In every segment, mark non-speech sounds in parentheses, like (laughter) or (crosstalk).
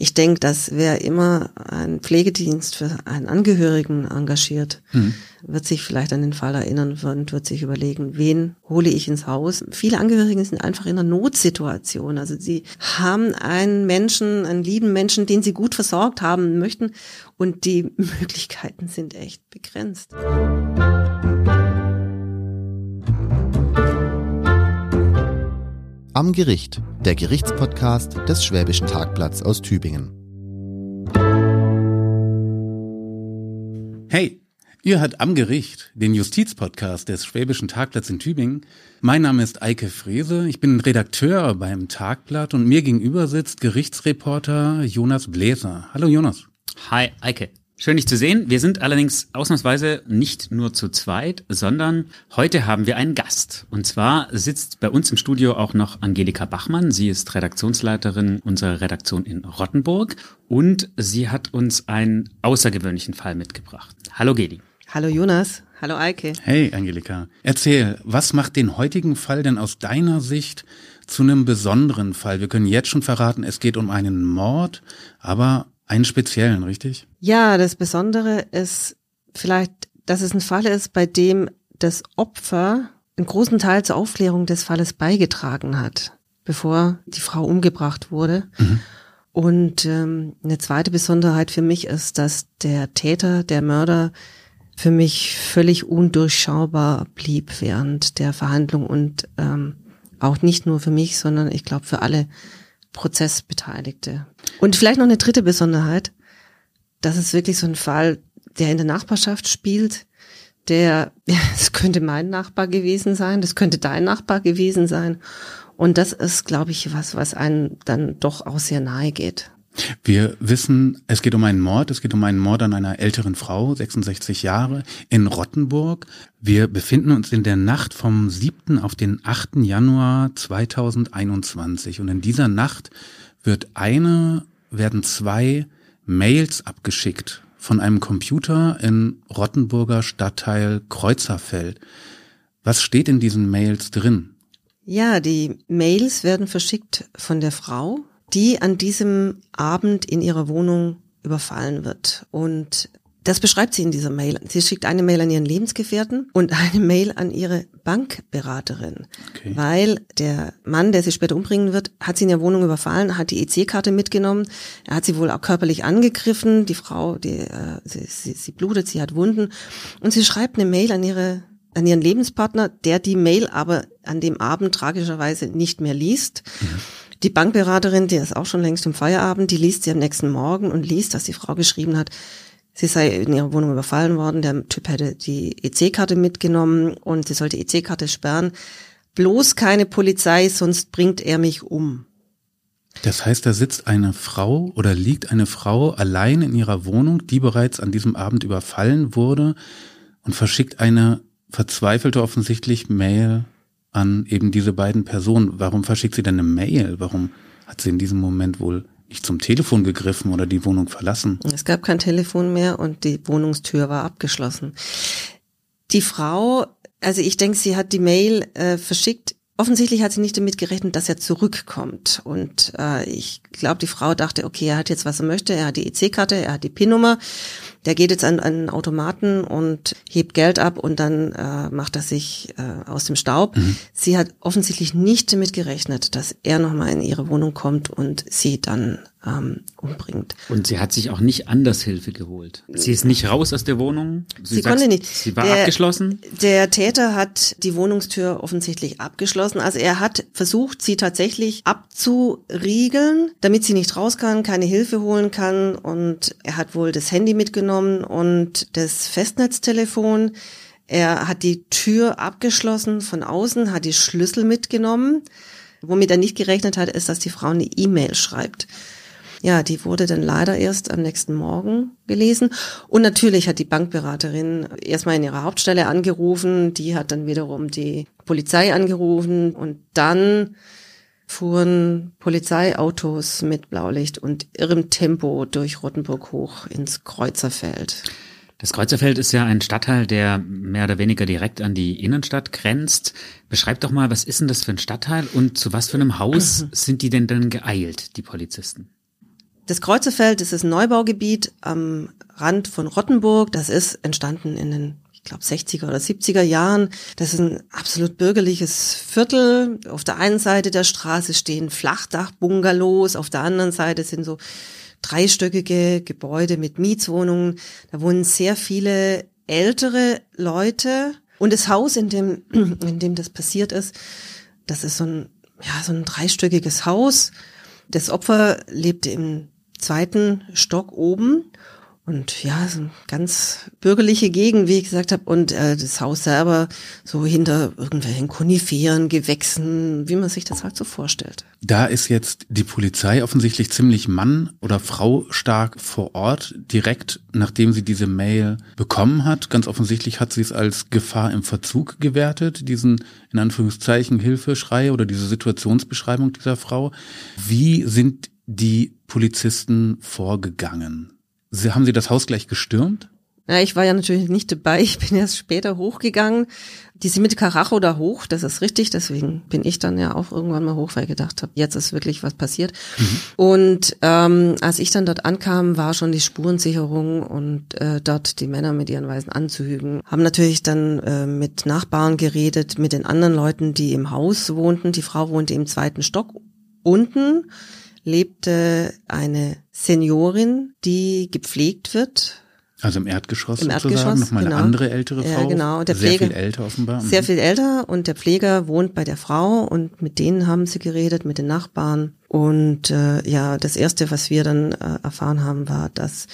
ich denke, dass wer immer einen Pflegedienst für einen Angehörigen engagiert, mhm. wird sich vielleicht an den Fall erinnern und wird sich überlegen, wen hole ich ins Haus. Viele Angehörige sind einfach in einer Notsituation. Also sie haben einen Menschen, einen lieben Menschen, den sie gut versorgt haben möchten und die (laughs) Möglichkeiten sind echt begrenzt. Am Gericht, der Gerichtspodcast des Schwäbischen Tagblatts aus Tübingen. Hey, ihr hört Am Gericht, den Justizpodcast des Schwäbischen Tagblatts in Tübingen. Mein Name ist Eike Frese, ich bin Redakteur beim Tagblatt und mir gegenüber sitzt Gerichtsreporter Jonas Bläser. Hallo Jonas. Hi Eike. Schön, dich zu sehen. Wir sind allerdings ausnahmsweise nicht nur zu zweit, sondern heute haben wir einen Gast. Und zwar sitzt bei uns im Studio auch noch Angelika Bachmann. Sie ist Redaktionsleiterin unserer Redaktion in Rottenburg und sie hat uns einen außergewöhnlichen Fall mitgebracht. Hallo Geli. Hallo Jonas. Hallo Eike. Hey Angelika. Erzähl, was macht den heutigen Fall denn aus deiner Sicht zu einem besonderen Fall? Wir können jetzt schon verraten, es geht um einen Mord, aber einen speziellen, richtig? Ja, das Besondere ist vielleicht, dass es ein Fall ist, bei dem das Opfer einen großen Teil zur Aufklärung des Falles beigetragen hat, bevor die Frau umgebracht wurde. Mhm. Und ähm, eine zweite Besonderheit für mich ist, dass der Täter, der Mörder, für mich völlig undurchschaubar blieb während der Verhandlung und ähm, auch nicht nur für mich, sondern ich glaube für alle Prozessbeteiligte. Und vielleicht noch eine dritte Besonderheit. Das ist wirklich so ein Fall, der in der Nachbarschaft spielt, der, (laughs) es könnte mein Nachbar gewesen sein, das könnte dein Nachbar gewesen sein. Und das ist, glaube ich, was, was einen dann doch auch sehr nahe geht. Wir wissen, es geht um einen Mord, es geht um einen Mord an einer älteren Frau, 66 Jahre, in Rottenburg. Wir befinden uns in der Nacht vom 7. auf den 8. Januar 2021 und in dieser Nacht wird eine, werden zwei Mails abgeschickt von einem Computer in Rottenburger Stadtteil Kreuzerfeld. Was steht in diesen Mails drin? Ja, die Mails werden verschickt von der Frau, die an diesem Abend in ihrer Wohnung überfallen wird. Und das beschreibt sie in dieser Mail. Sie schickt eine Mail an ihren Lebensgefährten und eine Mail an ihre Bankberaterin, okay. weil der Mann, der sie später umbringen wird, hat sie in der Wohnung überfallen, hat die EC-Karte mitgenommen, er hat sie wohl auch körperlich angegriffen, die Frau, die, äh, sie, sie, sie blutet, sie hat Wunden und sie schreibt eine Mail an ihre an ihren Lebenspartner, der die Mail aber an dem Abend tragischerweise nicht mehr liest. Mhm. Die Bankberaterin, die ist auch schon längst im Feierabend, die liest sie am nächsten Morgen und liest, dass die Frau geschrieben hat, sie sei in ihrer Wohnung überfallen worden, der Typ hätte die EC-Karte mitgenommen und sie sollte EC-Karte sperren. Bloß keine Polizei, sonst bringt er mich um. Das heißt, da sitzt eine Frau oder liegt eine Frau allein in ihrer Wohnung, die bereits an diesem Abend überfallen wurde und verschickt eine verzweifelte offensichtlich Mail an eben diese beiden Personen. Warum verschickt sie denn eine Mail? Warum hat sie in diesem Moment wohl nicht zum Telefon gegriffen oder die Wohnung verlassen? Es gab kein Telefon mehr und die Wohnungstür war abgeschlossen. Die Frau, also ich denke, sie hat die Mail äh, verschickt. Offensichtlich hat sie nicht damit gerechnet, dass er zurückkommt. Und äh, ich glaube, die Frau dachte, okay, er hat jetzt, was er möchte. Er hat die EC-Karte, er hat die PIN-Nummer der geht jetzt an, einen Automaten und hebt Geld ab und dann äh, macht er sich äh, aus dem Staub. Mhm. Sie hat offensichtlich nicht damit gerechnet, dass er nochmal in ihre Wohnung kommt und sie dann ähm, umbringt. Und sie hat sich auch nicht anders Hilfe geholt. Sie ist nicht raus aus der Wohnung. Sie, sie konnte nicht. Sie war der, abgeschlossen. Der Täter hat die Wohnungstür offensichtlich abgeschlossen. Also er hat versucht, sie tatsächlich abzuriegeln, damit sie nicht raus kann, keine Hilfe holen kann. Und er hat wohl das Handy mitgenommen und das Festnetztelefon. Er hat die Tür abgeschlossen von außen, hat die Schlüssel mitgenommen. Womit er nicht gerechnet hat, ist, dass die Frau eine E-Mail schreibt ja, die wurde dann leider erst am nächsten Morgen gelesen. Und natürlich hat die Bankberaterin erstmal in ihrer Hauptstelle angerufen, die hat dann wiederum die Polizei angerufen und dann fuhren Polizeiautos mit Blaulicht und irrem Tempo durch Rottenburg hoch ins Kreuzerfeld. Das Kreuzerfeld ist ja ein Stadtteil, der mehr oder weniger direkt an die Innenstadt grenzt. Beschreib doch mal, was ist denn das für ein Stadtteil und zu was für einem Haus (clears throat) sind die denn dann geeilt, die Polizisten? Das Kreuzerfeld das ist ein Neubaugebiet am Rand von Rottenburg. Das ist entstanden in den ich glaube 60er oder 70er Jahren. Das ist ein absolut bürgerliches Viertel. Auf der einen Seite der Straße stehen Flachdach-Bungalows, auf der anderen Seite sind so dreistöckige Gebäude mit Mietswohnungen. Da wohnen sehr viele ältere Leute. Und das Haus, in dem, (clears throat) in dem das passiert ist, das ist so ein, ja, so ein dreistöckiges Haus. Das Opfer lebte im zweiten Stock oben und ja, so eine ganz bürgerliche Gegend, wie ich gesagt habe. Und äh, das Haus selber so hinter irgendwelchen Koniferen, Gewächsen, wie man sich das halt so vorstellt. Da ist jetzt die Polizei offensichtlich ziemlich Mann- oder Frau stark vor Ort, direkt nachdem sie diese Mail bekommen hat. Ganz offensichtlich hat sie es als Gefahr im Verzug gewertet, diesen in Anführungszeichen Hilfeschrei oder diese Situationsbeschreibung dieser Frau. Wie sind die Polizisten vorgegangen? Sie, haben Sie das Haus gleich gestürmt? Ja, ich war ja natürlich nicht dabei. Ich bin erst später hochgegangen. Die sind mit Karacho da hoch, das ist richtig. Deswegen bin ich dann ja auch irgendwann mal hoch, weil ich gedacht habe, jetzt ist wirklich was passiert. Mhm. Und ähm, als ich dann dort ankam, war schon die Spurensicherung und äh, dort die Männer mit ihren weißen Anzügen haben natürlich dann äh, mit Nachbarn geredet, mit den anderen Leuten, die im Haus wohnten. Die Frau wohnte im zweiten Stock unten lebte eine Seniorin, die gepflegt wird. Also im Erdgeschoss Im sozusagen, Erdgeschoss, nochmal eine genau. andere ältere Frau. Ja, genau. Und der sehr Pfleger, viel älter offenbar. Sehr Mhm. viel älter und der Pfleger wohnt bei der Frau und mit denen haben sie geredet, mit den Nachbarn. Und äh, ja, das Erste, was wir dann äh, erfahren haben, war, dass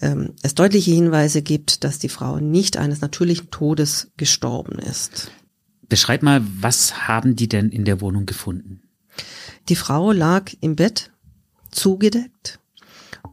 ähm, es deutliche Hinweise gibt, dass die Frau nicht eines natürlichen Todes gestorben ist. Beschreib mal, was haben die denn in der Wohnung gefunden? Die Frau lag im Bett, zugedeckt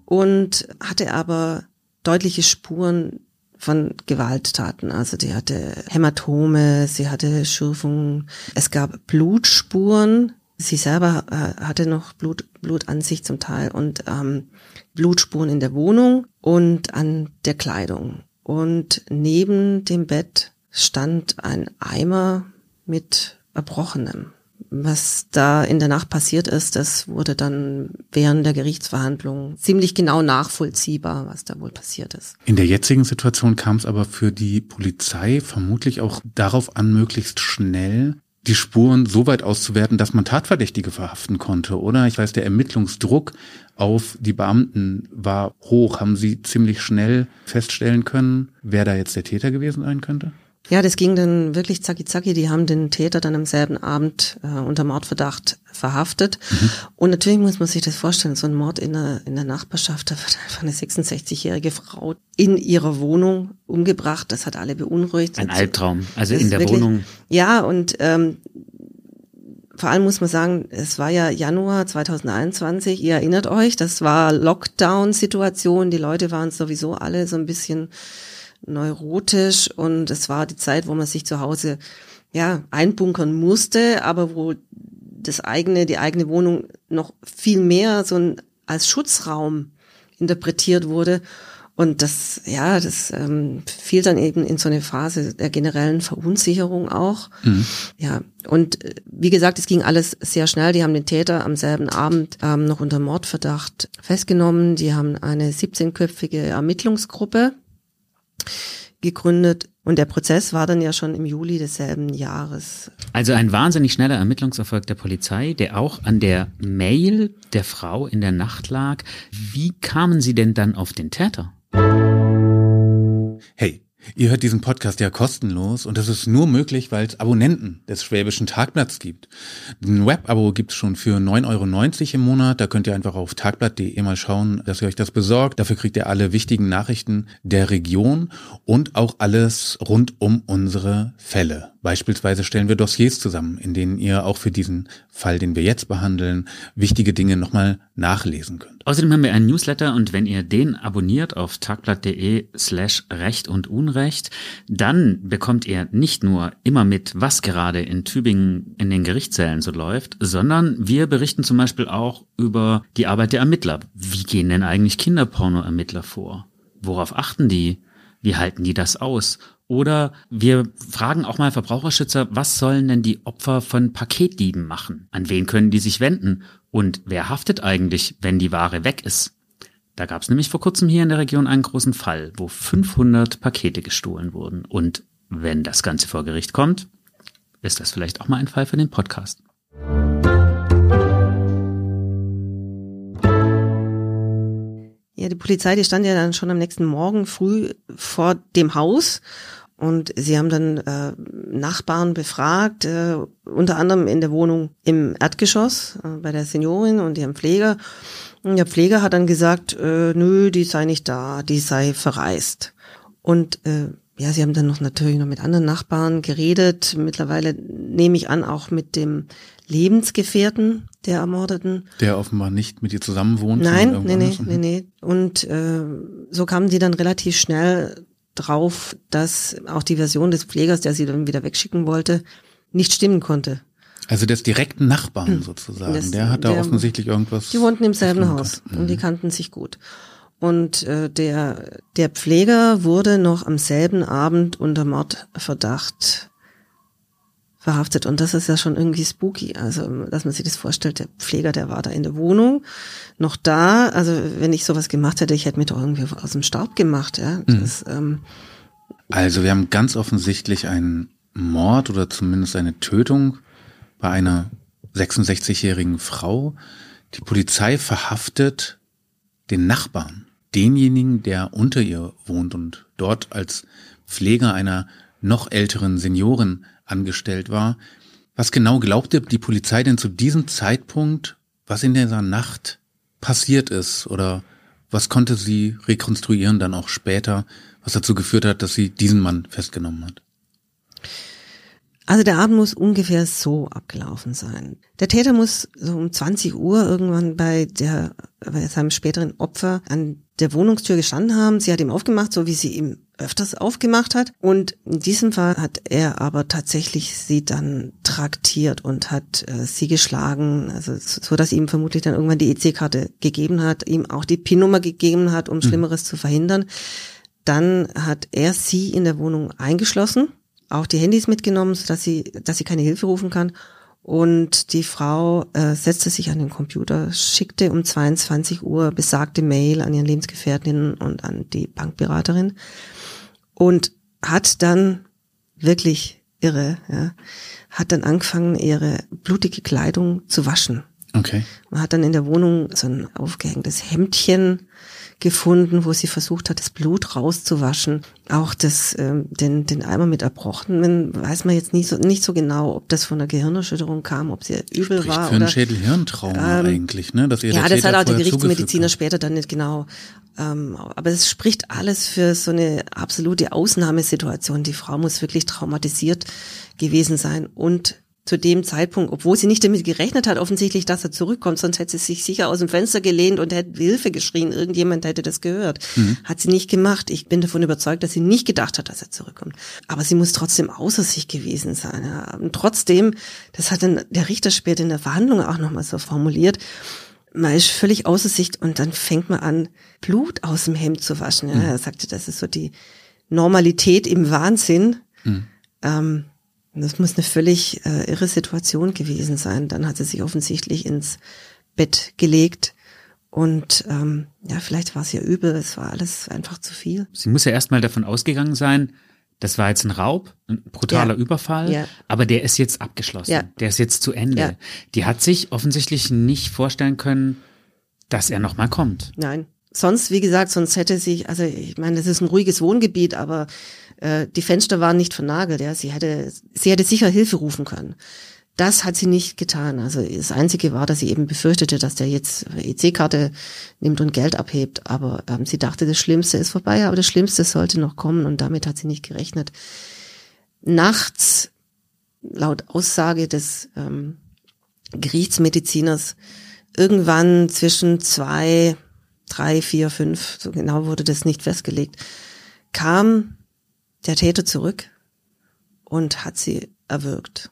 und hatte aber deutliche Spuren von Gewalttaten. Also die hatte Hämatome, sie hatte Schürfungen, es gab Blutspuren. Sie selber äh, hatte noch Blut, Blut an sich zum Teil und ähm, Blutspuren in der Wohnung und an der Kleidung. Und neben dem Bett stand ein Eimer mit Erbrochenem. Was da in der Nacht passiert ist, das wurde dann während der Gerichtsverhandlung ziemlich genau nachvollziehbar, was da wohl passiert ist. In der jetzigen Situation kam es aber für die Polizei vermutlich auch darauf an, möglichst schnell die Spuren so weit auszuwerten, dass man Tatverdächtige verhaften konnte, oder? Ich weiß, der Ermittlungsdruck auf die Beamten war hoch. Haben Sie ziemlich schnell feststellen können, wer da jetzt der Täter gewesen sein könnte? Ja, das ging dann wirklich zacki zacki. Die haben den Täter dann am selben Abend äh, unter Mordverdacht verhaftet. Mhm. Und natürlich muss man sich das vorstellen, so ein Mord in der, in der Nachbarschaft, da wird einfach eine 66-jährige Frau in ihrer Wohnung umgebracht. Das hat alle beunruhigt. Ein Albtraum, also Das in der wirklich- Wohnung. Ja, und ähm, vor allem muss man sagen, es war ja Januar 2021, ihr erinnert euch, das war Lockdown-Situation, die Leute waren sowieso alle so ein bisschen neurotisch und es war die Zeit, wo man sich zu Hause ja einbunkern musste, aber wo das eigene, die eigene Wohnung noch viel mehr so ein, als Schutzraum interpretiert wurde. Und das, ja, das ähm, fiel dann eben in so eine Phase der generellen Verunsicherung auch. Ja, und äh, wie gesagt, es ging alles sehr schnell. Die haben den Täter am selben Abend ähm, noch unter Mordverdacht festgenommen. Die haben eine 17-köpfige Ermittlungsgruppe gegründet und der Prozess war dann ja schon im Juli desselben Jahres. Also ein wahnsinnig schneller Ermittlungserfolg der Polizei, der auch an der Mail der Frau in der Nacht lag. Wie kamen Sie denn dann auf den Täter? Hey, ihr hört diesen Podcast ja kostenlos und das ist nur möglich, weil es Abonnenten des Schwäbischen Tagblatts gibt. Ein Web-Abo gibt's schon für 9,90 Euro im Monat. Da könnt ihr einfach auf tagblatt.de mal schauen, dass ihr euch das besorgt. Dafür kriegt ihr alle wichtigen Nachrichten der Region und auch alles rund um unsere Fälle. Beispielsweise stellen wir Dossiers zusammen, in denen ihr auch für diesen Fall, den wir jetzt behandeln, wichtige Dinge nochmal nachlesen könnt. Außerdem haben wir einen Newsletter und wenn ihr den abonniert auf tagblatt.de slash Recht und Unrecht, dann bekommt ihr nicht nur immer mit, was gerade in Tübingen in den Gerichtssälen so läuft, sondern wir berichten zum Beispiel auch über die Arbeit der Ermittler. Wie gehen denn eigentlich Kinderporno-Ermittler vor? Worauf achten die? Wie halten die das aus? Oder wir fragen auch mal Verbraucherschützer, was sollen denn die Opfer von Paketdieben machen? An wen können die sich wenden? Und wer haftet eigentlich, wenn die Ware weg ist? Da gab es nämlich vor kurzem hier in der Region einen großen Fall, wo 500 Pakete gestohlen wurden. Und wenn das Ganze vor Gericht kommt, ist das vielleicht auch mal ein Fall für den Podcast. Ja, die Polizei, die stand ja dann schon am nächsten Morgen früh vor dem Haus und sie haben dann äh, Nachbarn befragt, äh, unter anderem in der Wohnung im Erdgeschoss äh, bei der Seniorin und ihrem Pfleger. Und der Pfleger hat dann gesagt, äh, nö, die sei nicht da, die sei verreist. Und äh, ja, sie haben dann noch natürlich noch mit anderen Nachbarn geredet. Mittlerweile nehme ich an, auch mit dem Lebensgefährten der Ermordeten. Der offenbar nicht mit ihr zusammen wohnt. Nein, nee, nee, nee, nee. Und äh, so kamen die dann relativ schnell drauf, dass auch die Version des Pflegers, der sie dann wieder wegschicken wollte, nicht stimmen konnte. Also des direkten Nachbarn sozusagen. Das, der hat da der, offensichtlich irgendwas. Die wohnten im selben Haus und die mhm. kannten sich gut. Und äh, der, der Pfleger wurde noch am selben Abend unter Mordverdacht verhaftet. Und das ist ja schon irgendwie spooky. Also, dass man sich das vorstellt, der Pfleger, der war da in der Wohnung, noch da. Also, wenn ich sowas gemacht hätte, ich hätte mich doch irgendwie aus dem Staub gemacht. Ja. Mhm. Das, mhm. ähm, also, wir haben ganz offensichtlich einen Mord oder zumindest eine Tötung bei einer 66-jährigen Frau. Die Polizei verhaftet den Nachbarn denjenigen, der unter ihr wohnt und dort als Pfleger einer noch älteren Seniorin angestellt war. Was genau glaubte die Polizei denn zu diesem Zeitpunkt, was in dieser Nacht passiert ist? Oder was konnte sie rekonstruieren dann auch später, was dazu geführt hat, dass sie diesen Mann festgenommen hat? Also der Abend muss ungefähr so abgelaufen sein. Der Täter muss so um 20 Uhr irgendwann bei der, bei seinem späteren Opfer an der Wohnungstür gestanden haben. Sie hat ihm aufgemacht, so wie sie ihm öfters aufgemacht hat. Und in diesem Fall hat er aber tatsächlich sie dann traktiert und hat äh, sie geschlagen, also so, dass ihm vermutlich dann irgendwann die EC-Karte gegeben hat, ihm auch die PIN-Nummer gegeben hat, um mhm. Schlimmeres zu verhindern. Dann hat er sie in der Wohnung eingeschlossen auch die Handys mitgenommen, dass sie, dass sie keine Hilfe rufen kann. Und die Frau äh, setzte sich an den Computer, schickte um 22 Uhr besagte Mail an ihren Lebensgefährtinnen und an die Bankberaterin und hat dann wirklich irre, ja, hat dann angefangen, ihre blutige Kleidung zu waschen. Okay. Man hat dann in der Wohnung so ein aufgehängtes Hemdchen gefunden, wo sie versucht hat, das Blut rauszuwaschen. Auch das, ähm, den, den Eimer mit Erbrochenen weiß man jetzt nicht so, nicht so genau, ob das von der Gehirnerschütterung kam, ob sie übel Spricht war. Für oder, ein Schädelhirntrauma ähm, eigentlich, ne? Dass ihr ja, das hat auch der Gerichtsmediziner später dann nicht genau. Ähm, aber es spricht alles für so eine absolute Ausnahmesituation. Die Frau muss wirklich traumatisiert gewesen sein und zu dem Zeitpunkt, obwohl sie nicht damit gerechnet hat, offensichtlich, dass er zurückkommt, sonst hätte sie sich sicher aus dem Fenster gelehnt und hätte Hilfe geschrien, irgendjemand hätte das gehört. Mhm. Hat sie nicht gemacht. Ich bin davon überzeugt, dass sie nicht gedacht hat, dass er zurückkommt. Aber sie muss trotzdem außer sich gewesen sein. Ja. Und trotzdem, das hat dann der Richter später in der Verhandlung auch nochmal so formuliert, man ist völlig außer sich und dann fängt man an, Blut aus dem Hemd zu waschen. Ja. Mhm. Er sagte, das ist so die Normalität im Wahnsinn. Mhm. Ähm, das muss eine völlig äh, irre Situation gewesen sein. Dann hat sie sich offensichtlich ins Bett gelegt und ähm, ja, vielleicht war es ja übel, es war alles einfach zu viel. Sie muss ja erstmal davon ausgegangen sein, das war jetzt ein Raub, ein brutaler ja. Überfall, ja. aber der ist jetzt abgeschlossen. Ja. Der ist jetzt zu Ende. Die hat sich offensichtlich nicht vorstellen können, dass er nochmal kommt. Nein. Sonst, wie gesagt, sonst hätte sich, also ich meine, das ist ein ruhiges Wohngebiet, aber äh, die Fenster waren nicht vernagelt, ja. Sie hätte, sie hätte sicher Hilfe rufen können. Das hat sie nicht getan. Also das Einzige war, dass sie eben befürchtete, dass der jetzt EC-Karte nimmt und Geld abhebt. Aber ähm, sie dachte, das Schlimmste ist vorbei, aber das Schlimmste sollte noch kommen und damit hat sie nicht gerechnet. Nachts, laut Aussage des ähm, Gerichtsmediziners, irgendwann zwischen zwei, drei, vier, fünf, so genau wurde das nicht festgelegt, kam der Täter zurück und hat sie erwürgt.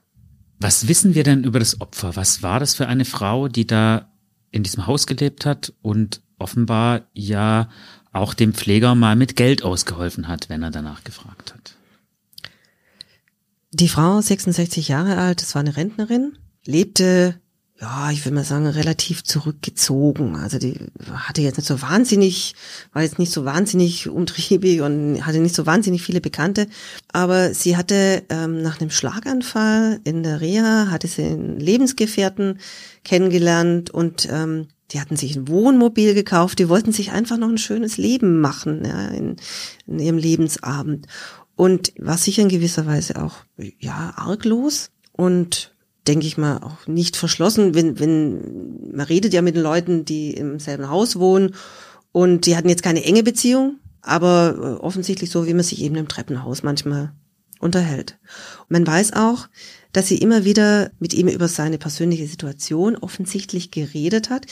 Was wissen wir denn über das Opfer? Was war das für eine Frau, die da in diesem Haus gelebt hat und offenbar ja auch dem Pfleger mal mit Geld ausgeholfen hat, wenn er danach gefragt hat? Die Frau, 66 Jahre alt, das war eine Rentnerin, lebte ja, ich würde mal sagen, relativ zurückgezogen. Also die hatte jetzt nicht so wahnsinnig, war jetzt nicht so wahnsinnig umtriebig und hatte nicht so wahnsinnig viele Bekannte. Aber sie hatte ähm, nach einem Schlaganfall in der Reha, hatte sie einen Lebensgefährten kennengelernt und ähm, die hatten sich ein Wohnmobil gekauft, die wollten sich einfach noch ein schönes Leben machen ja, in, in ihrem Lebensabend. Und war sicher in gewisser Weise auch, ja, arglos und denke ich mal, auch nicht verschlossen, wenn, wenn, man redet ja mit den Leuten, die im selben Haus wohnen und die hatten jetzt keine enge Beziehung, aber äh, offensichtlich so, wie man sich eben im Treppenhaus manchmal unterhält. Und man weiß auch, dass sie immer wieder mit ihm über seine persönliche Situation offensichtlich geredet hat.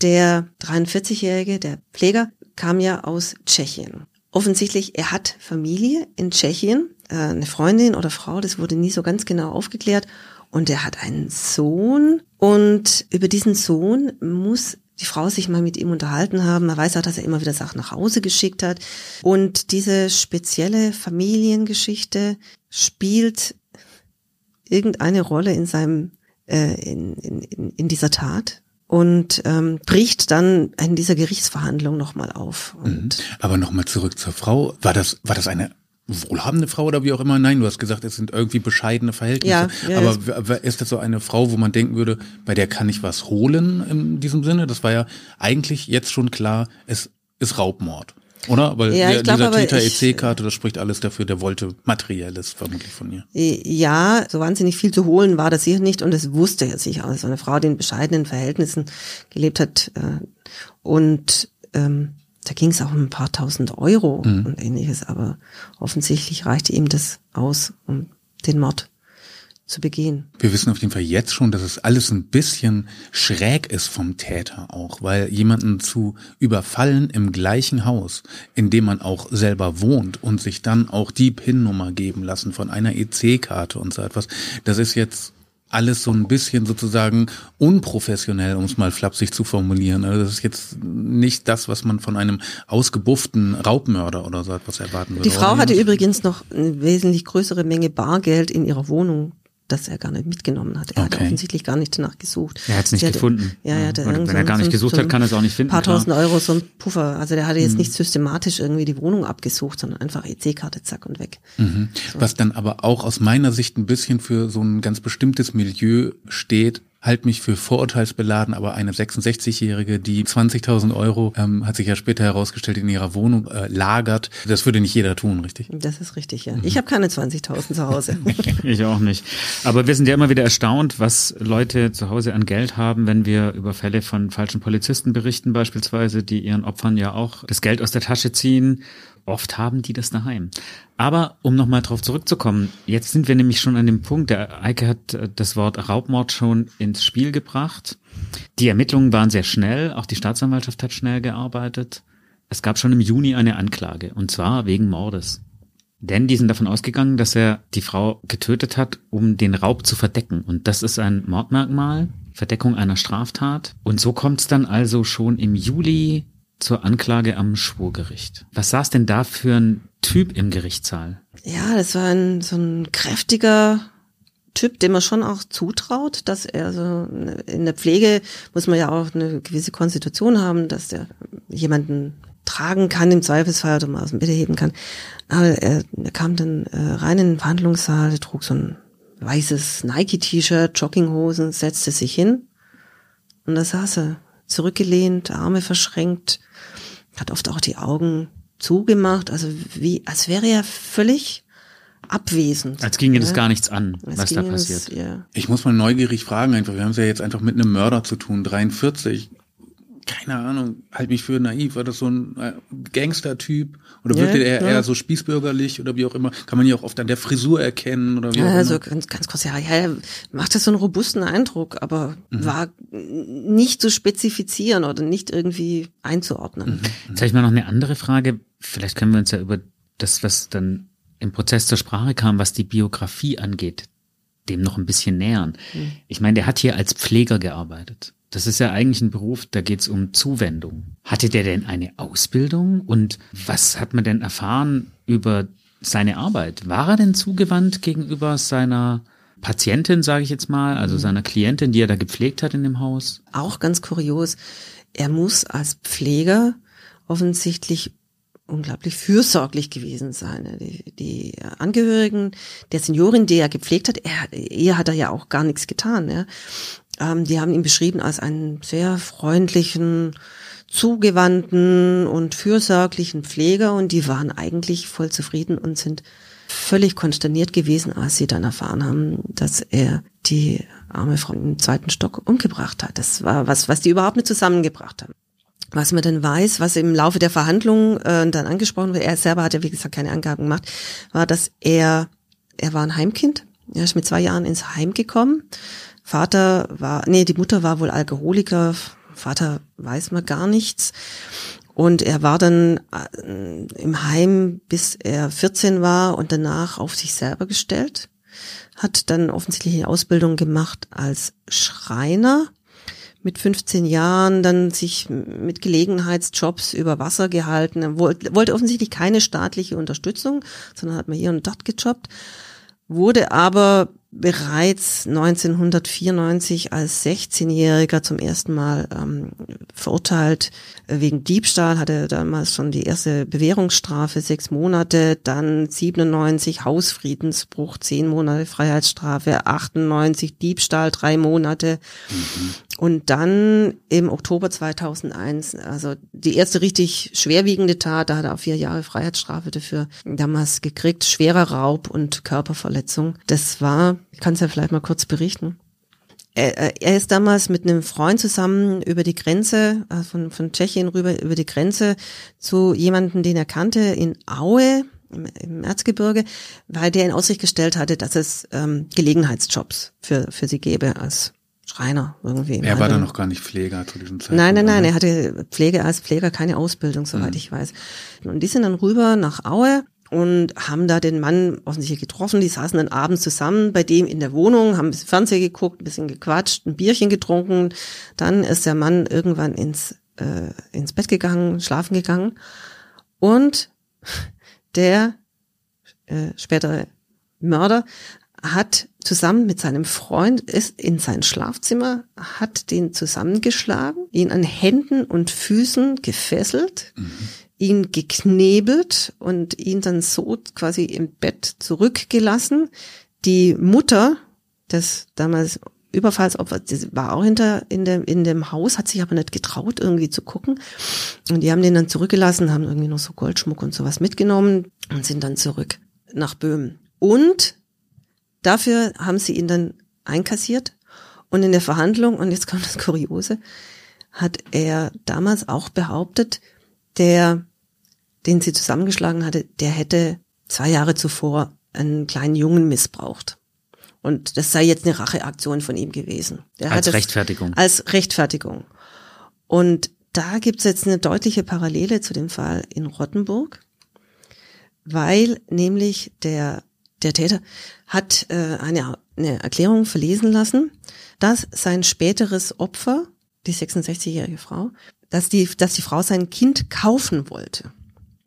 Der 43-Jährige, der Pfleger, kam ja aus Tschechien. Offensichtlich, er hat Familie in Tschechien, äh, eine Freundin oder Frau, das wurde nie so ganz genau aufgeklärt und er hat einen Sohn und über diesen Sohn muss die Frau sich mal mit ihm unterhalten haben. Man weiß auch, dass er immer wieder Sachen nach Hause geschickt hat. Und diese spezielle Familiengeschichte spielt irgendeine Rolle in seinem, äh, in, in, in dieser Tat und ähm, bricht dann in dieser Gerichtsverhandlung nochmal auf. Und mhm. Aber nochmal zurück zur Frau. War das, war das eine wohlhabende Frau oder wie auch immer. Nein, du hast gesagt, es sind irgendwie bescheidene Verhältnisse. Ja, ja, Aber ist das so eine Frau, wo man denken würde, bei der kann ich was holen in diesem Sinne? Das war ja eigentlich jetzt schon klar, es ist Raubmord. Oder? Weil ja, der, glaub, dieser Täter EC-Karte, das spricht alles dafür, der wollte Materielles vermutlich von ihr. Ja, so wahnsinnig viel zu holen war das sicher nicht und es wusste er sich auch. So eine Frau, die in bescheidenen Verhältnissen gelebt hat äh, und ähm, da ging es auch um ein paar tausend Euro mhm. und ähnliches, aber offensichtlich reichte ihm das aus, um den Mord zu begehen. Wir wissen auf jeden Fall jetzt schon, dass es alles ein bisschen schräg ist vom Täter auch, weil jemanden zu überfallen im gleichen Haus, in dem man auch selber wohnt und sich dann auch die PIN-Nummer geben lassen von einer EC-Karte und so etwas, das ist jetzt alles so ein bisschen sozusagen unprofessionell, um es mal flapsig zu formulieren. Also das ist jetzt nicht das, was man von einem ausgebufften Raubmörder oder so etwas erwarten würde. Die Frau hatte übrigens noch eine wesentlich größere Menge Bargeld in ihrer Wohnung das er gar nicht mitgenommen hat. Er okay. hat offensichtlich gar nicht danach gesucht. Er hat es nicht gefunden. Ja, ja, der wenn er gar nicht so, gesucht so hat, kann er es auch nicht finden. Ein paar tausend Euro, so ein Puffer. Also der hatte jetzt mhm. nicht systematisch irgendwie die Wohnung abgesucht, sondern einfach EC-Karte, zack und weg. Mhm. Was dann aber auch aus meiner Sicht ein bisschen für so ein ganz bestimmtes Milieu steht, halt mich für vorurteilsbeladen, aber eine 66-Jährige, die 20.000 Euro, ähm, hat sich ja später herausgestellt, in ihrer Wohnung äh, lagert, das würde nicht jeder tun, richtig? Das ist richtig, ja. Mhm. Ich habe keine 20.000 zu Hause. (laughs) ich auch nicht. Aber wir sind ja immer wieder erstaunt, was Leute zu Hause an Geld haben, wenn wir über Fälle von falschen Polizisten berichten beispielsweise, die ihren Opfern ja auch das Geld aus der Tasche ziehen Oft haben die das daheim. Aber um nochmal drauf zurückzukommen, jetzt sind wir nämlich schon an dem Punkt, der Eike hat äh, das Wort Raubmord schon ins Spiel gebracht. Die Ermittlungen waren sehr schnell, auch die Staatsanwaltschaft hat schnell gearbeitet. Es gab schon im Juni eine Anklage, und zwar wegen Mordes. Denn die sind davon ausgegangen, dass er die Frau getötet hat, um den Raub zu verdecken. Und das ist ein Mordmerkmal, Verdeckung einer Straftat. Und so kommt es dann also schon im Juli zur Anklage am Schwurgericht. Was saß denn da für ein Typ im Gerichtssaal? Ja, das war ein so ein kräftiger Typ, dem man schon auch zutraut, dass er so in der Pflege muss man ja auch eine gewisse Konstitution haben, dass der jemanden tragen kann im Zweifelsfall oder mal aus dem Bett heben kann. Aber er, er kam dann äh, rein in den Verhandlungssaal, trug so ein weißes Nike-T-Shirt, Jogginghosen, setzte sich hin und da saß er zurückgelehnt, Arme verschränkt, hat oft auch die Augen zugemacht, also wie, als wäre er völlig abwesend. Als ginge ja. das gar nichts an, als was da passiert. Es, ja. Ich muss mal neugierig fragen einfach, wir haben es ja jetzt einfach mit einem Mörder zu tun, 43 keine Ahnung, halt mich für naiv, war das so ein äh, Gangster-Typ oder wirkte er ja. eher so spießbürgerlich oder wie auch immer? Kann man ja auch oft an der Frisur erkennen oder wie ja, auch immer. Also ganz, ganz kurz, ja, ja, er macht das so einen robusten Eindruck, aber mhm. war nicht zu spezifizieren oder nicht irgendwie einzuordnen. Mhm. Jetzt habe ich mal noch eine andere Frage. Vielleicht können wir uns ja über das, was dann im Prozess zur Sprache kam, was die Biografie angeht, dem noch ein bisschen nähern. Mhm. Ich meine, der hat hier als Pfleger gearbeitet. Das ist ja eigentlich ein Beruf, da geht es um Zuwendung. Hatte der denn eine Ausbildung und was hat man denn erfahren über seine Arbeit? War er denn zugewandt gegenüber seiner Patientin, sage ich jetzt mal, also seiner Klientin, die er da gepflegt hat in dem Haus. Auch ganz kurios, er muss als Pfleger offensichtlich unglaublich fürsorglich gewesen sein. Die, die Angehörigen der Seniorin, die er gepflegt hat, er, er hat er ja auch gar nichts getan. Ja. Ähm, die haben ihn beschrieben als einen sehr freundlichen, zugewandten und fürsorglichen Pfleger und die waren eigentlich voll zufrieden und sind völlig konsterniert gewesen, als sie dann erfahren haben, dass er die arme Frau im zweiten Stock umgebracht hat. Das war was, was die überhaupt nicht zusammengebracht haben. Was man dann weiß, was im Laufe der Verhandlungen äh, dann angesprochen wurde, er selber hat ja wie gesagt keine Angaben gemacht, war, dass er, er war ein Heimkind, er ist mit zwei Jahren ins Heim gekommen. Vater war, nee, die Mutter war wohl Alkoholiker, Vater weiß man gar nichts. Und er war dann äh, im Heim, bis er 14 war und danach auf sich selber gestellt. Hat dann offensichtlich eine Ausbildung gemacht als Schreiner. Mit 15 Jahren dann sich mit Gelegenheitsjobs über Wasser gehalten. Er wollte offensichtlich keine staatliche Unterstützung, sondern hat mal hier und dort gejobbt. Wurde aber bereits 1994 als 16-Jähriger zum ersten Mal ähm, verurteilt wegen Diebstahl, hatte damals schon die erste Bewährungsstrafe, sechs Monate, dann 97 Hausfriedensbruch, zehn Monate Freiheitsstrafe, 98 Diebstahl, drei Monate. Mhm. Und dann im Oktober 2001, also die erste richtig schwerwiegende Tat, da hat er auch vier Jahre Freiheitsstrafe dafür damals gekriegt, schwerer Raub und Körperverletzung. Das war ich kann es ja vielleicht mal kurz berichten. Er, er ist damals mit einem Freund zusammen über die Grenze, also von, von Tschechien rüber über die Grenze zu jemanden, den er kannte in Aue im, Erzgebirge, weil der in Aussicht gestellt hatte, dass es ähm, Gelegenheitsjobs für, für sie gäbe als Schreiner irgendwie. Er war dann noch gar nicht Pfleger zu diesem Zeitpunkt. Nein, nein, nein, er hatte Pflege als Pfleger keine Ausbildung, soweit mhm. ich weiß. Und die sind dann rüber nach Aue und haben da den Mann offensichtlich getroffen. Die saßen dann abends zusammen bei dem in der Wohnung, haben ein bisschen Fernsehen geguckt, ein bisschen gequatscht, ein Bierchen getrunken. Dann ist der Mann irgendwann ins, äh, ins Bett gegangen, schlafen gegangen. Und der äh, spätere Mörder hat zusammen mit seinem Freund ist in sein Schlafzimmer, hat den zusammengeschlagen, ihn an Händen und Füßen gefesselt, mhm ihn geknebelt und ihn dann so quasi im Bett zurückgelassen. Die Mutter des damals Überfallsopfer, die war auch hinter in dem, in dem Haus, hat sich aber nicht getraut, irgendwie zu gucken. Und die haben den dann zurückgelassen, haben irgendwie noch so Goldschmuck und sowas mitgenommen und sind dann zurück nach Böhmen. Und dafür haben sie ihn dann einkassiert. Und in der Verhandlung, und jetzt kommt das Kuriose, hat er damals auch behauptet, der, den sie zusammengeschlagen hatte, der hätte zwei Jahre zuvor einen kleinen Jungen missbraucht. Und das sei jetzt eine Racheaktion von ihm gewesen. Der als Rechtfertigung. Als Rechtfertigung. Und da gibt's jetzt eine deutliche Parallele zu dem Fall in Rottenburg, weil nämlich der, der Täter hat äh, eine, eine Erklärung verlesen lassen, dass sein späteres Opfer, die 66-jährige Frau, dass die, dass die Frau sein Kind kaufen wollte.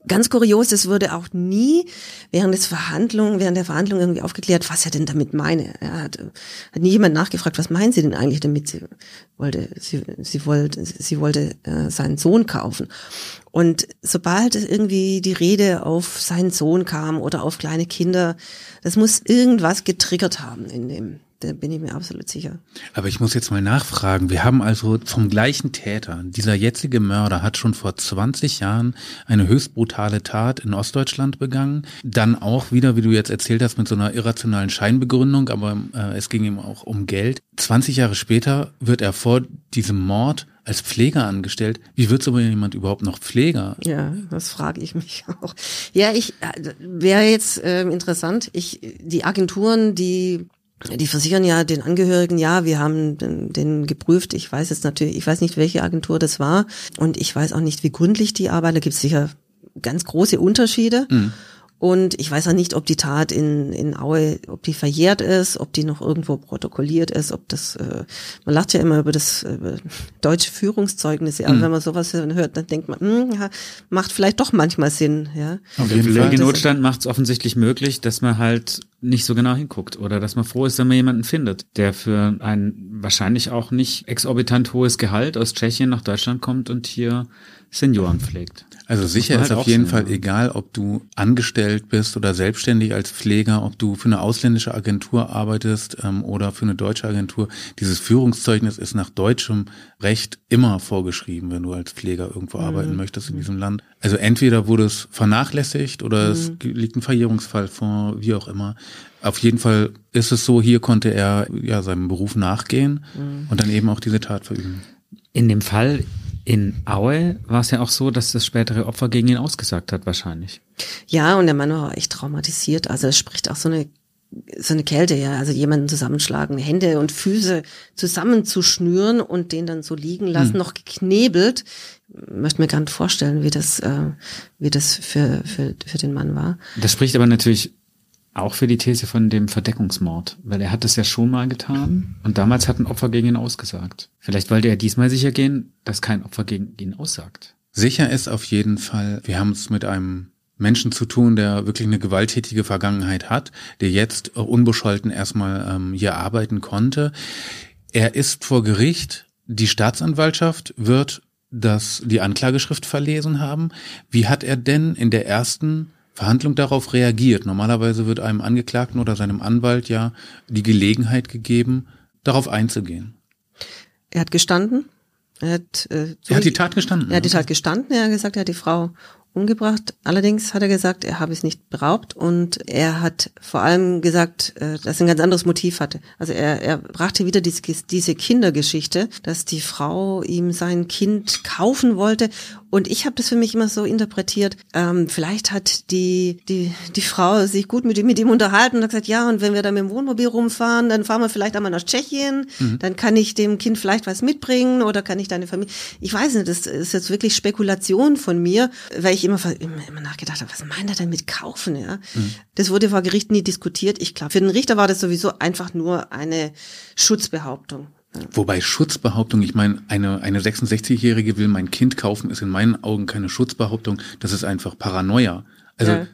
Ganz kurios, es wurde auch nie während des Verhandlungen, während der Verhandlung irgendwie aufgeklärt, was er denn damit meine. Er hat, hat nie jemand nachgefragt, was meinen Sie denn eigentlich damit? Sie wollte, sie, sie wollte, sie wollte äh, seinen Sohn kaufen. Und sobald irgendwie die Rede auf seinen Sohn kam oder auf kleine Kinder, das muss irgendwas getriggert haben in dem da bin ich mir absolut sicher. Aber ich muss jetzt mal nachfragen. Wir haben also vom gleichen Täter, dieser jetzige Mörder hat schon vor 20 Jahren eine höchst brutale Tat in Ostdeutschland begangen. Dann auch wieder, wie du jetzt erzählt hast, mit so einer irrationalen Scheinbegründung, aber äh, es ging ihm auch um Geld. 20 Jahre später wird er vor diesem Mord als Pfleger angestellt. Wie wird so jemand überhaupt noch Pfleger? Ja, das frage ich mich (laughs) auch. Ja, ich äh, wäre jetzt äh, interessant. Ich die Agenturen, die die versichern ja den Angehörigen, ja, wir haben den, geprüft. Ich weiß jetzt natürlich, ich weiß nicht, welche Agentur das war und ich weiß auch nicht, wie gründlich die arbeiten. Da gibt es sicher ganz große Unterschiede. Mhm. Und ich weiß auch nicht, ob die Tat in, in Aue, ob die verjährt ist, ob die noch irgendwo protokolliert ist, ob das, äh, man lacht ja immer über das äh, deutsche Führungszeugnis, aber mhm. wenn man sowas hört, dann denkt man, mh, hm, ja, macht vielleicht doch manchmal Sinn, ja. Auf jeden. Der Notstand macht es offensichtlich möglich, dass man halt nicht so genau hinguckt oder dass man froh ist, wenn man jemanden findet, der für ein wahrscheinlich auch nicht exorbitant hohes Gehalt aus Tschechien nach Deutschland kommt und hier Senioren pflegt. Also sicher ist halt auf jeden Fall egal, ob du angestellt bist oder selbstständig als Pfleger, ob du für eine ausländische Agentur arbeitest ähm, oder für eine deutsche Agentur. Dieses Führungszeugnis ist nach deutschem Recht immer vorgeschrieben, wenn du als Pfleger irgendwo mhm. arbeiten möchtest in diesem Land. Also entweder wurde es vernachlässigt oder mhm. es liegt ein Verjährungsfall vor, wie auch immer. Auf jeden Fall ist es so, hier konnte er ja seinem Beruf nachgehen mhm. und dann eben auch diese Tat verüben. In dem Fall in Aue war es ja auch so, dass das spätere Opfer gegen ihn ausgesagt hat, wahrscheinlich. Ja, und der Mann war echt traumatisiert. Also es spricht auch so eine so eine Kälte, ja, also jemanden zusammenschlagen, Hände und Füße zusammenzuschnüren und den dann so liegen lassen, hm. noch geknebelt. Ich möchte mir gar nicht vorstellen, wie das, äh, wie das für, für, für den Mann war. Das spricht aber natürlich auch für die These von dem Verdeckungsmord, weil er hat es ja schon mal getan und damals hat ein Opfer gegen ihn ausgesagt. Vielleicht wollte er diesmal sicher gehen, dass kein Opfer gegen ihn aussagt. Sicher ist auf jeden Fall, wir haben es mit einem Menschen zu tun, der wirklich eine gewalttätige Vergangenheit hat, der jetzt unbescholten erstmal ähm, hier arbeiten konnte. Er ist vor Gericht, die Staatsanwaltschaft wird das, die Anklageschrift verlesen haben. Wie hat er denn in der ersten Verhandlung darauf reagiert. Normalerweise wird einem Angeklagten oder seinem Anwalt ja die Gelegenheit gegeben, darauf einzugehen. Er hat gestanden. Er hat, äh, so er hat die Tat gestanden. Er hat die Tat gestanden. Er hat gesagt, er hat die Frau umgebracht. Allerdings hat er gesagt, er habe es nicht beraubt und er hat vor allem gesagt, äh, dass er ein ganz anderes Motiv hatte. Also er, er brachte wieder diese, diese Kindergeschichte, dass die Frau ihm sein Kind kaufen wollte und ich habe das für mich immer so interpretiert, ähm, vielleicht hat die, die, die Frau sich gut mit ihm, mit ihm unterhalten und hat gesagt, ja, und wenn wir dann mit dem Wohnmobil rumfahren, dann fahren wir vielleicht einmal nach Tschechien, mhm. dann kann ich dem Kind vielleicht was mitbringen oder kann ich deine Familie. Ich weiß nicht, das ist jetzt wirklich Spekulation von mir, weil ich immer, immer, immer nachgedacht habe, was meint er denn mit kaufen, ja? Mhm. Das wurde vor Gericht nie diskutiert. Ich glaube, für den Richter war das sowieso einfach nur eine Schutzbehauptung. Wobei Schutzbehauptung, ich meine, eine, eine 66-Jährige will mein Kind kaufen, ist in meinen Augen keine Schutzbehauptung, das ist einfach Paranoia. Also ja.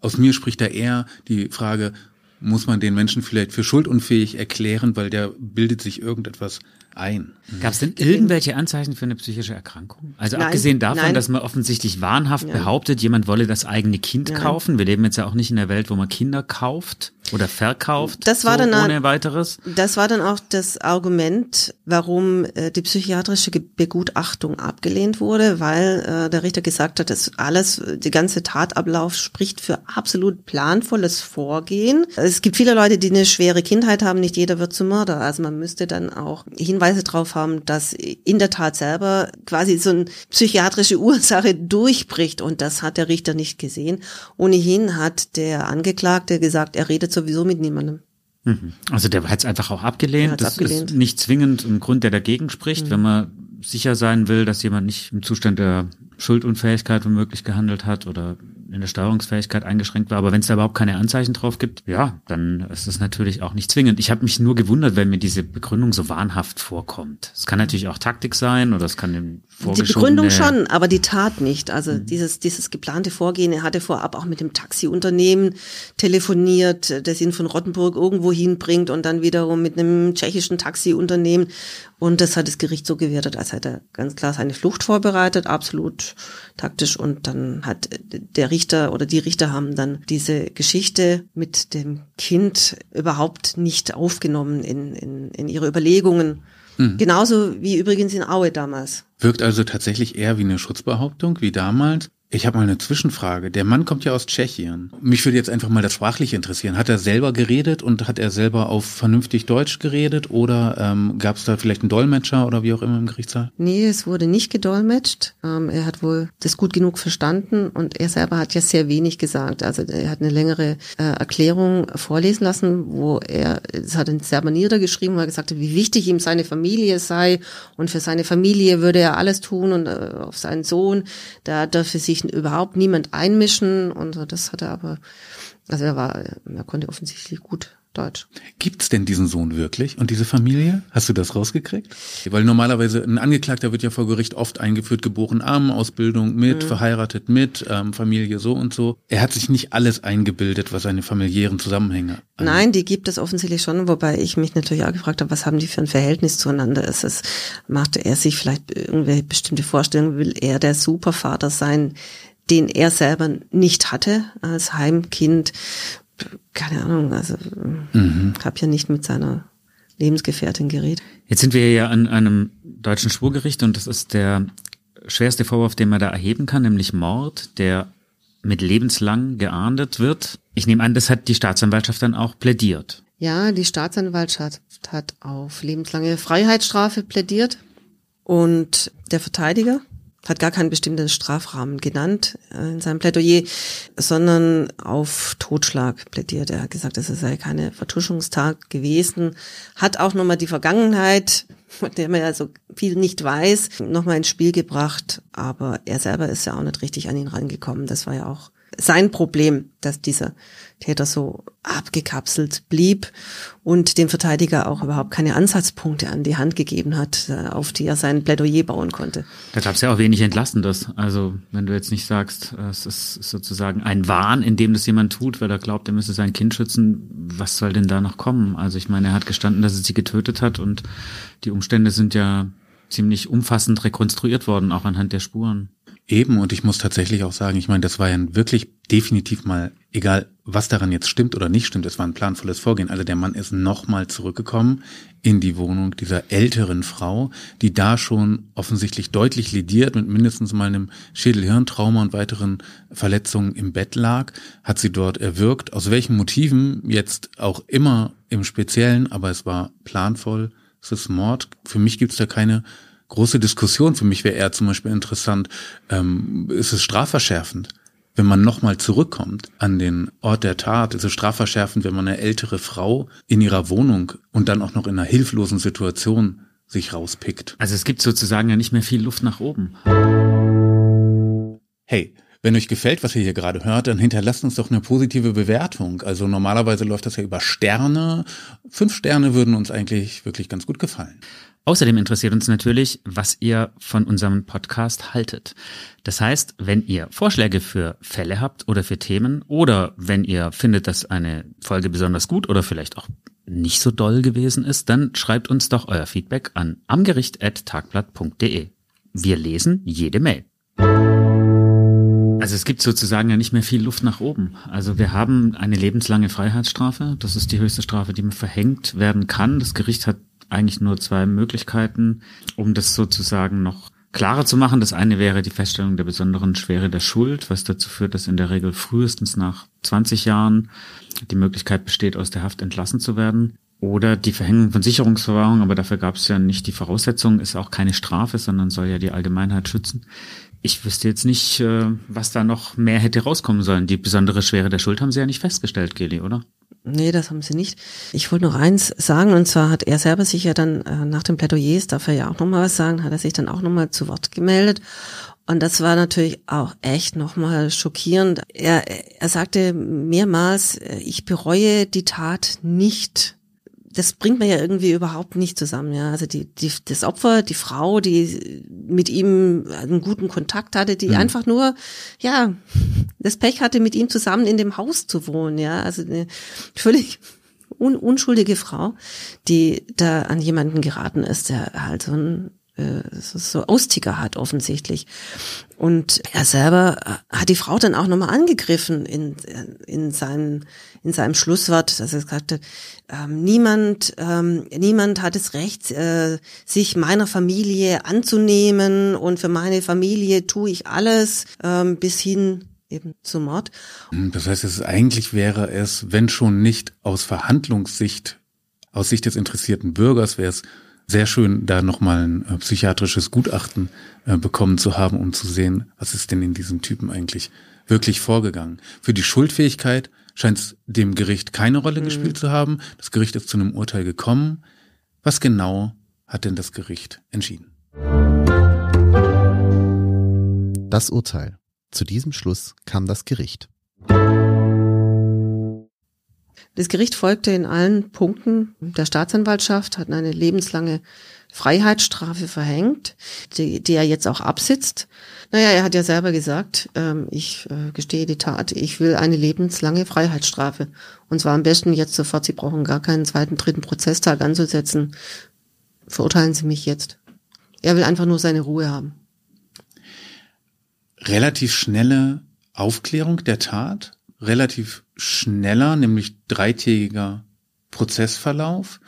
aus mir spricht da eher die Frage, muss man den Menschen vielleicht für schuldunfähig erklären, weil der bildet sich irgendetwas ein. Gab es denn irgendwelche Anzeichen für eine psychische Erkrankung? Also nein, abgesehen davon, nein. dass man offensichtlich wahnhaft ja. behauptet, jemand wolle das eigene Kind nein. kaufen. Wir leben jetzt ja auch nicht in der Welt, wo man Kinder kauft oder verkauft. Das war so dann ohne weiteres. Das war dann auch das Argument, warum äh, die psychiatrische Begutachtung abgelehnt wurde, weil äh, der Richter gesagt hat, dass alles, die ganze Tatablauf spricht für absolut planvolles Vorgehen. Es gibt viele Leute, die eine schwere Kindheit haben. Nicht jeder wird zum Mörder. Also man müsste dann auch Hinweise darauf haben, dass in der Tat selber quasi so eine psychiatrische Ursache durchbricht. Und das hat der Richter nicht gesehen. Ohnehin hat der Angeklagte gesagt, er redet sowieso mit niemandem. Mhm. Also der hat es einfach auch abgelehnt. Das abgelehnt. ist nicht zwingend ein Grund, der dagegen spricht, mhm. wenn man sicher sein will, dass jemand nicht im Zustand der Schuldunfähigkeit womöglich gehandelt hat oder in der Steuerungsfähigkeit eingeschränkt war. Aber wenn es da überhaupt keine Anzeichen drauf gibt, ja, dann ist es natürlich auch nicht zwingend. Ich habe mich nur gewundert, wenn mir diese Begründung so wahnhaft vorkommt. Es kann natürlich auch Taktik sein oder es kann dem Die Begründung schon, aber die Tat nicht. Also mhm. dieses, dieses geplante Vorgehen, er hatte vorab auch mit dem Taxiunternehmen telefoniert, das ihn von Rottenburg irgendwo hinbringt und dann wiederum mit einem tschechischen Taxiunternehmen. Und das hat das Gericht so gewertet, als hätte er ganz klar seine Flucht vorbereitet, absolut taktisch. Und dann hat der Richter oder die Richter haben dann diese Geschichte mit dem Kind überhaupt nicht aufgenommen in, in, in ihre Überlegungen. Mhm. Genauso wie übrigens in Aue damals. Wirkt also tatsächlich eher wie eine Schutzbehauptung, wie damals. Ich habe mal eine Zwischenfrage. Der Mann kommt ja aus Tschechien. Mich würde jetzt einfach mal das Sprachliche interessieren. Hat er selber geredet und hat er selber auf vernünftig Deutsch geredet oder ähm, gab es da vielleicht einen Dolmetscher oder wie auch immer im Gerichtssaal? Nee, es wurde nicht gedolmetscht. Ähm, er hat wohl das gut genug verstanden und er selber hat ja sehr wenig gesagt. Also er hat eine längere äh, Erklärung vorlesen lassen, wo er, das hat er selber niedergeschrieben, wo er gesagt hat, wie wichtig ihm seine Familie sei und für seine Familie würde er alles tun und äh, auf seinen Sohn, da für sich sich überhaupt niemand einmischen und. Das hat er aber, also er war, er konnte offensichtlich gut Deutsch. Gibt's denn diesen Sohn wirklich und diese Familie? Hast du das rausgekriegt? Weil normalerweise ein Angeklagter wird ja vor Gericht oft eingeführt, geboren arm, Ausbildung mit, mhm. verheiratet mit, ähm, Familie so und so. Er hat sich nicht alles eingebildet, was seine familiären Zusammenhänge angeht. Nein, die gibt es offensichtlich schon, wobei ich mich natürlich auch gefragt habe, was haben die für ein Verhältnis zueinander? Ist es, macht er sich vielleicht irgendwelche bestimmte Vorstellungen? Will er der Supervater sein? den er selber nicht hatte als Heimkind keine Ahnung, also mhm. habe ja nicht mit seiner Lebensgefährtin geredet. Jetzt sind wir ja an einem deutschen Schwurgericht und das ist der schwerste Vorwurf, den man da erheben kann, nämlich Mord, der mit lebenslang geahndet wird. Ich nehme an, das hat die Staatsanwaltschaft dann auch plädiert. Ja, die Staatsanwaltschaft hat auf lebenslange Freiheitsstrafe plädiert und der Verteidiger hat gar keinen bestimmten Strafrahmen genannt äh, in seinem Plädoyer, sondern auf Totschlag plädiert. Er hat gesagt, es sei keine Vertuschungstag gewesen, hat auch nochmal die Vergangenheit, von der man ja so viel nicht weiß, nochmal ins Spiel gebracht, aber er selber ist ja auch nicht richtig an ihn rangekommen. Das war ja auch sein Problem, dass dieser Täter so abgekapselt blieb und dem Verteidiger auch überhaupt keine Ansatzpunkte an die Hand gegeben hat, äh, auf die er sein Plädoyer bauen konnte. Da gab es ja auch wenig Entlastendes. Also wenn du jetzt nicht sagst, es ist sozusagen ein Wahn, in dem das jemand tut, weil er glaubt, er müsse sein Kind schützen, was soll denn da noch kommen? Also ich meine, er hat gestanden, dass er sie getötet hat und die Umstände sind ja ziemlich umfassend rekonstruiert worden, auch anhand der Spuren. Eben, und ich muss tatsächlich auch sagen, ich meine, das war ja wirklich definitiv mal, egal was daran jetzt stimmt oder nicht stimmt, es war ein planvolles Vorgehen. Also der Mann ist nochmal zurückgekommen in die Wohnung dieser älteren Frau, die da schon offensichtlich deutlich lediert mit mindestens mal einem Schädelhirntrauma und weiteren Verletzungen im Bett lag, hat sie dort erwürgt. Aus welchen Motiven jetzt auch immer im Speziellen, aber es war planvoll, es ist Mord. Für mich gibt es da keine große Diskussion. Für mich wäre eher zum Beispiel interessant, ähm, ist es strafverschärfend? Wenn man nochmal zurückkommt an den Ort der Tat, ist es strafverschärfend, wenn man eine ältere Frau in ihrer Wohnung und dann auch noch in einer hilflosen Situation sich rauspickt. Also es gibt sozusagen ja nicht mehr viel Luft nach oben. Hey, wenn euch gefällt, was ihr hier gerade hört, dann hinterlasst uns doch eine positive Bewertung. Also normalerweise läuft das ja über Sterne. Fünf Sterne würden uns eigentlich wirklich ganz gut gefallen. Außerdem interessiert uns natürlich, was ihr von unserem Podcast haltet. Das heißt, wenn ihr Vorschläge für Fälle habt oder für Themen oder wenn ihr findet, dass eine Folge besonders gut oder vielleicht auch nicht so doll gewesen ist, dann schreibt uns doch euer Feedback an amgericht.tagblatt.de. Wir lesen jede Mail. Also es gibt sozusagen ja nicht mehr viel Luft nach oben. Also wir haben eine lebenslange Freiheitsstrafe. Das ist die höchste Strafe, die verhängt werden kann. Das Gericht hat eigentlich nur zwei Möglichkeiten, um das sozusagen noch klarer zu machen. Das eine wäre die Feststellung der besonderen Schwere der Schuld, was dazu führt, dass in der Regel frühestens nach 20 Jahren die Möglichkeit besteht, aus der Haft entlassen zu werden. Oder die Verhängung von Sicherungsverwahrung, aber dafür gab es ja nicht die Voraussetzung, ist auch keine Strafe, sondern soll ja die Allgemeinheit schützen. Ich wüsste jetzt nicht, äh, was da noch mehr hätte rauskommen sollen. Die besondere Schwere der Schuld haben Sie ja nicht festgestellt, Geli, oder? Nee, das haben sie nicht. Ich wollte noch eins sagen, und zwar hat er selber sich ja dann äh, nach dem Plädoyer, darf er ja auch nochmal was sagen, hat er sich dann auch nochmal zu Wort gemeldet. Und das war natürlich auch echt nochmal schockierend. Er, er sagte mehrmals, äh, ich bereue die Tat nicht das bringt man ja irgendwie überhaupt nicht zusammen. Ja, also die, die das Opfer, die Frau, die mit ihm einen guten Kontakt hatte, die mhm. einfach nur ja das Pech hatte, mit ihm zusammen in dem Haus zu wohnen. Ja, also eine völlig un unschuldige Frau, die da an jemanden geraten ist, der halt so ein äh, so Austicker hat offensichtlich. Und er selber äh, hat die Frau dann auch nochmal angegriffen in, in, seinem, in seinem Schlusswort, dass er hat, ähm, niemand, ähm, niemand hat es Recht, äh, sich meiner Familie anzunehmen und für meine Familie tue ich alles ähm, bis hin eben zum Mord. Hm, das heißt, es eigentlich wäre es, wenn schon nicht aus Verhandlungssicht, aus Sicht des interessierten Bürgers, wäre es sehr schön, da nochmal ein äh, psychiatrisches Gutachten äh, bekommen zu haben, um zu sehen, was ist denn in diesem Typen eigentlich wirklich vorgegangen. Für die Schuldfähigkeit scheint es dem Gericht keine Rolle mhm. gespielt zu haben. Das Gericht ist zu einem Urteil gekommen. Was genau hat denn das Gericht entschieden? Das Urteil. Zu diesem Schluss kam das Gericht. Das Gericht folgte in allen Punkten der Staatsanwaltschaft, hat eine lebenslange Freiheitsstrafe verhängt, die, die er jetzt auch absitzt. Naja, er hat ja selber gesagt, ähm, ich äh, gestehe die Tat, ich will eine lebenslange Freiheitsstrafe. Und zwar am besten jetzt sofort, Sie brauchen gar keinen zweiten, dritten Prozesstag anzusetzen. Verurteilen Sie mich jetzt. Er will einfach nur seine Ruhe haben. Relativ schnelle Aufklärung der Tat, relativ schneller, nämlich dreitägiger Prozessverlauf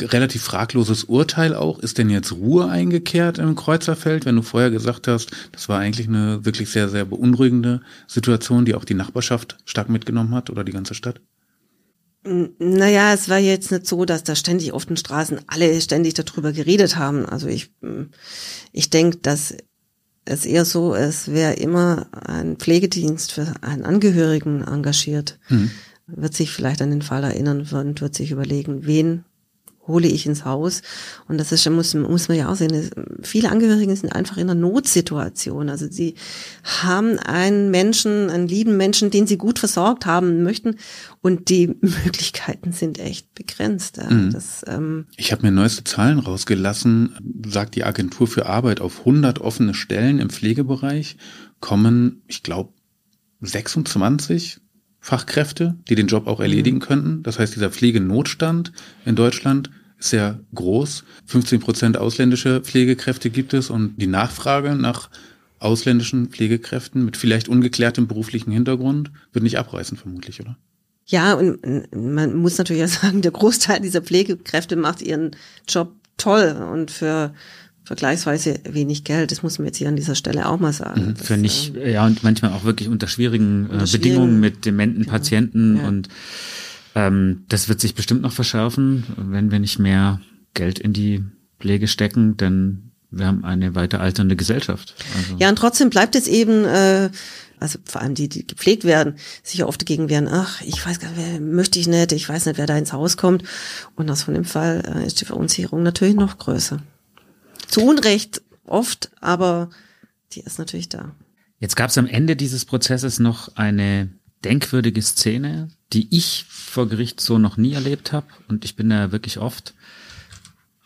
relativ fragloses Urteil auch. Ist denn jetzt Ruhe eingekehrt im Kreuzerfeld, wenn du vorher gesagt hast, das war eigentlich eine wirklich sehr, sehr beunruhigende Situation, die auch die Nachbarschaft stark mitgenommen hat oder die ganze Stadt? Naja, es war jetzt nicht so, dass da ständig auf den Straßen alle ständig darüber geredet haben. Also ich, ich denke, dass es eher so ist, wer immer ein Pflegedienst für einen Angehörigen engagiert, hm. wird sich vielleicht an den Fall erinnern und wird sich überlegen, wen hole ich ins Haus. Und das ist, muss, muss man ja auch sehen, viele Angehörige sind einfach in einer Notsituation. Also sie haben einen Menschen, einen lieben Menschen, den sie gut versorgt haben möchten. Und die (laughs) Möglichkeiten sind echt begrenzt. Mhm. Das, ähm ich habe mir neueste Zahlen rausgelassen, sagt die Agentur für Arbeit, auf 100 offene Stellen im Pflegebereich kommen, ich glaube, 26 Fachkräfte, die den Job auch erledigen mhm. könnten. Das heißt, dieser Pflegenotstand in Deutschland ist sehr groß. 15 Prozent ausländische Pflegekräfte gibt es und die Nachfrage nach ausländischen Pflegekräften mit vielleicht ungeklärtem beruflichen Hintergrund wird nicht abreißen, vermutlich, oder? Ja, und man muss natürlich ja sagen, der Großteil dieser Pflegekräfte macht ihren Job toll und für vergleichsweise wenig Geld. Das muss man jetzt hier an dieser Stelle auch mal sagen. Mhm, für nicht, äh, ja, und manchmal auch wirklich unter schwierigen, äh, unter schwierigen Bedingungen mit dementen genau. Patienten ja. und ähm, das wird sich bestimmt noch verschärfen, wenn wir nicht mehr Geld in die Pflege stecken, denn wir haben eine weiter alternde Gesellschaft. Also. Ja, und trotzdem bleibt es eben, äh, also vor allem die, die gepflegt werden, sich ja oft dagegen wehren, ach, ich weiß gar nicht, wer, möchte ich nicht, ich weiß nicht, wer da ins Haus kommt. Und aus von dem Fall äh, ist die Verunsicherung natürlich noch größer. Zu Unrecht oft, aber die ist natürlich da. Jetzt gab es am Ende dieses Prozesses noch eine denkwürdige Szene, die ich vor Gericht so noch nie erlebt habe und ich bin da wirklich oft.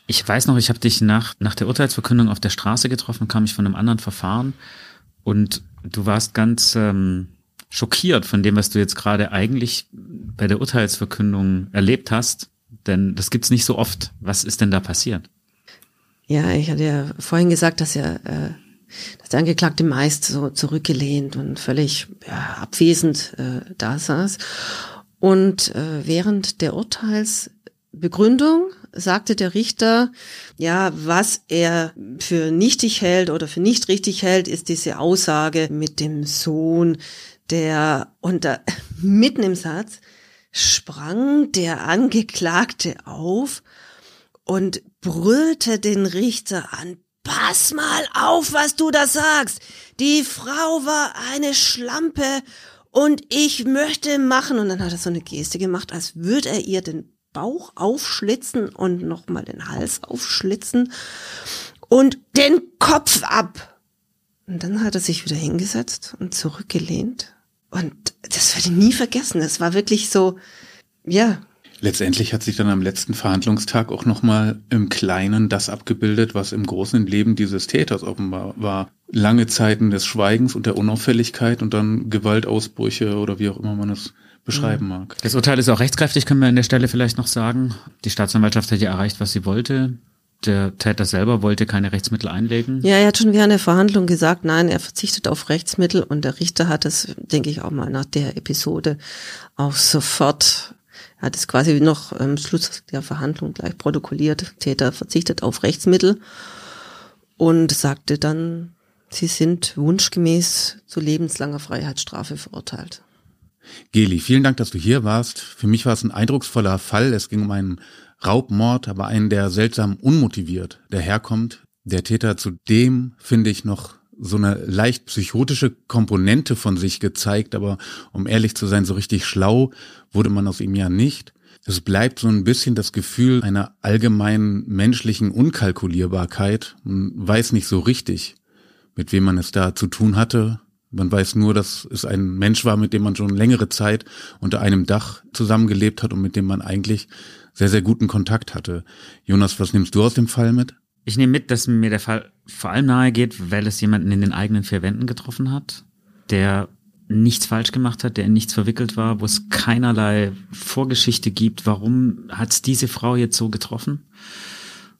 Ich weiß noch, ich habe dich nach, nach der Urteilsverkündung auf der Straße getroffen, kam ich von einem anderen Verfahren und du warst ganz ähm, schockiert von dem, was du jetzt gerade eigentlich bei der Urteilsverkündung erlebt hast, denn das gibt's nicht so oft. Was ist denn da passiert? Ja, ich hatte ja vorhin gesagt, dass ja äh, dass der Angeklagte meist so zurückgelehnt und völlig ja, abwesend äh, da saß. Und äh, während der Urteilsbegründung sagte der Richter, ja, was er für nichtig hält oder für nicht richtig hält, ist diese Aussage mit dem Sohn, der unter (laughs) mitten im Satz sprang der Angeklagte auf und brüllte den Richter an, pass mal auf, was du da sagst. Die Frau war eine Schlampe und ich möchte machen. Und dann hat er so eine Geste gemacht, als würde er ihr den Bauch aufschlitzen und nochmal den Hals aufschlitzen und den Kopf ab. Und dann hat er sich wieder hingesetzt und zurückgelehnt. Und das werde ich nie vergessen. Es war wirklich so, ja, Letztendlich hat sich dann am letzten Verhandlungstag auch nochmal im Kleinen das abgebildet, was im großen Leben dieses Täters offenbar war. Lange Zeiten des Schweigens und der Unauffälligkeit und dann Gewaltausbrüche oder wie auch immer man es beschreiben mhm. mag. Das Urteil ist auch rechtskräftig, können wir an der Stelle vielleicht noch sagen. Die Staatsanwaltschaft hat ja erreicht, was sie wollte. Der Täter selber wollte keine Rechtsmittel einlegen. Ja, er hat schon während der Verhandlung gesagt, nein, er verzichtet auf Rechtsmittel und der Richter hat es, denke ich, auch mal nach der Episode auch sofort hat es quasi noch am Schluss der Verhandlung gleich protokolliert. Täter verzichtet auf Rechtsmittel und sagte dann, sie sind wunschgemäß zu lebenslanger Freiheitsstrafe verurteilt. Geli, vielen Dank, dass du hier warst. Für mich war es ein eindrucksvoller Fall. Es ging um einen Raubmord, aber einen, der seltsam unmotiviert daherkommt. Der Täter zudem, finde ich, noch so eine leicht psychotische Komponente von sich gezeigt, aber um ehrlich zu sein, so richtig schlau wurde man aus ihm ja nicht. Es bleibt so ein bisschen das Gefühl einer allgemeinen menschlichen Unkalkulierbarkeit. Man weiß nicht so richtig, mit wem man es da zu tun hatte, Man weiß nur, dass es ein Mensch war, mit dem man schon längere Zeit unter einem Dach zusammengelebt hat und mit dem man eigentlich sehr, sehr guten Kontakt hatte. Jonas, was nimmst du aus dem Fall mit? Ich nehme mit, dass mir der Fall vor allem nahe geht, weil es jemanden in den eigenen vier Wänden getroffen hat, der nichts falsch gemacht hat, der in nichts verwickelt war, wo es keinerlei Vorgeschichte gibt, warum hat es diese Frau jetzt so getroffen.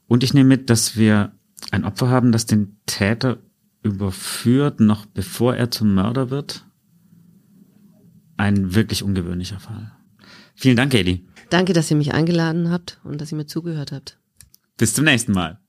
Und ich nehme mit, dass wir ein Opfer haben, das den Täter überführt, noch bevor er zum Mörder wird. Ein wirklich ungewöhnlicher Fall. Vielen Dank, Eli. Danke, dass ihr mich eingeladen habt und dass ihr mir zugehört habt. Bis zum nächsten Mal.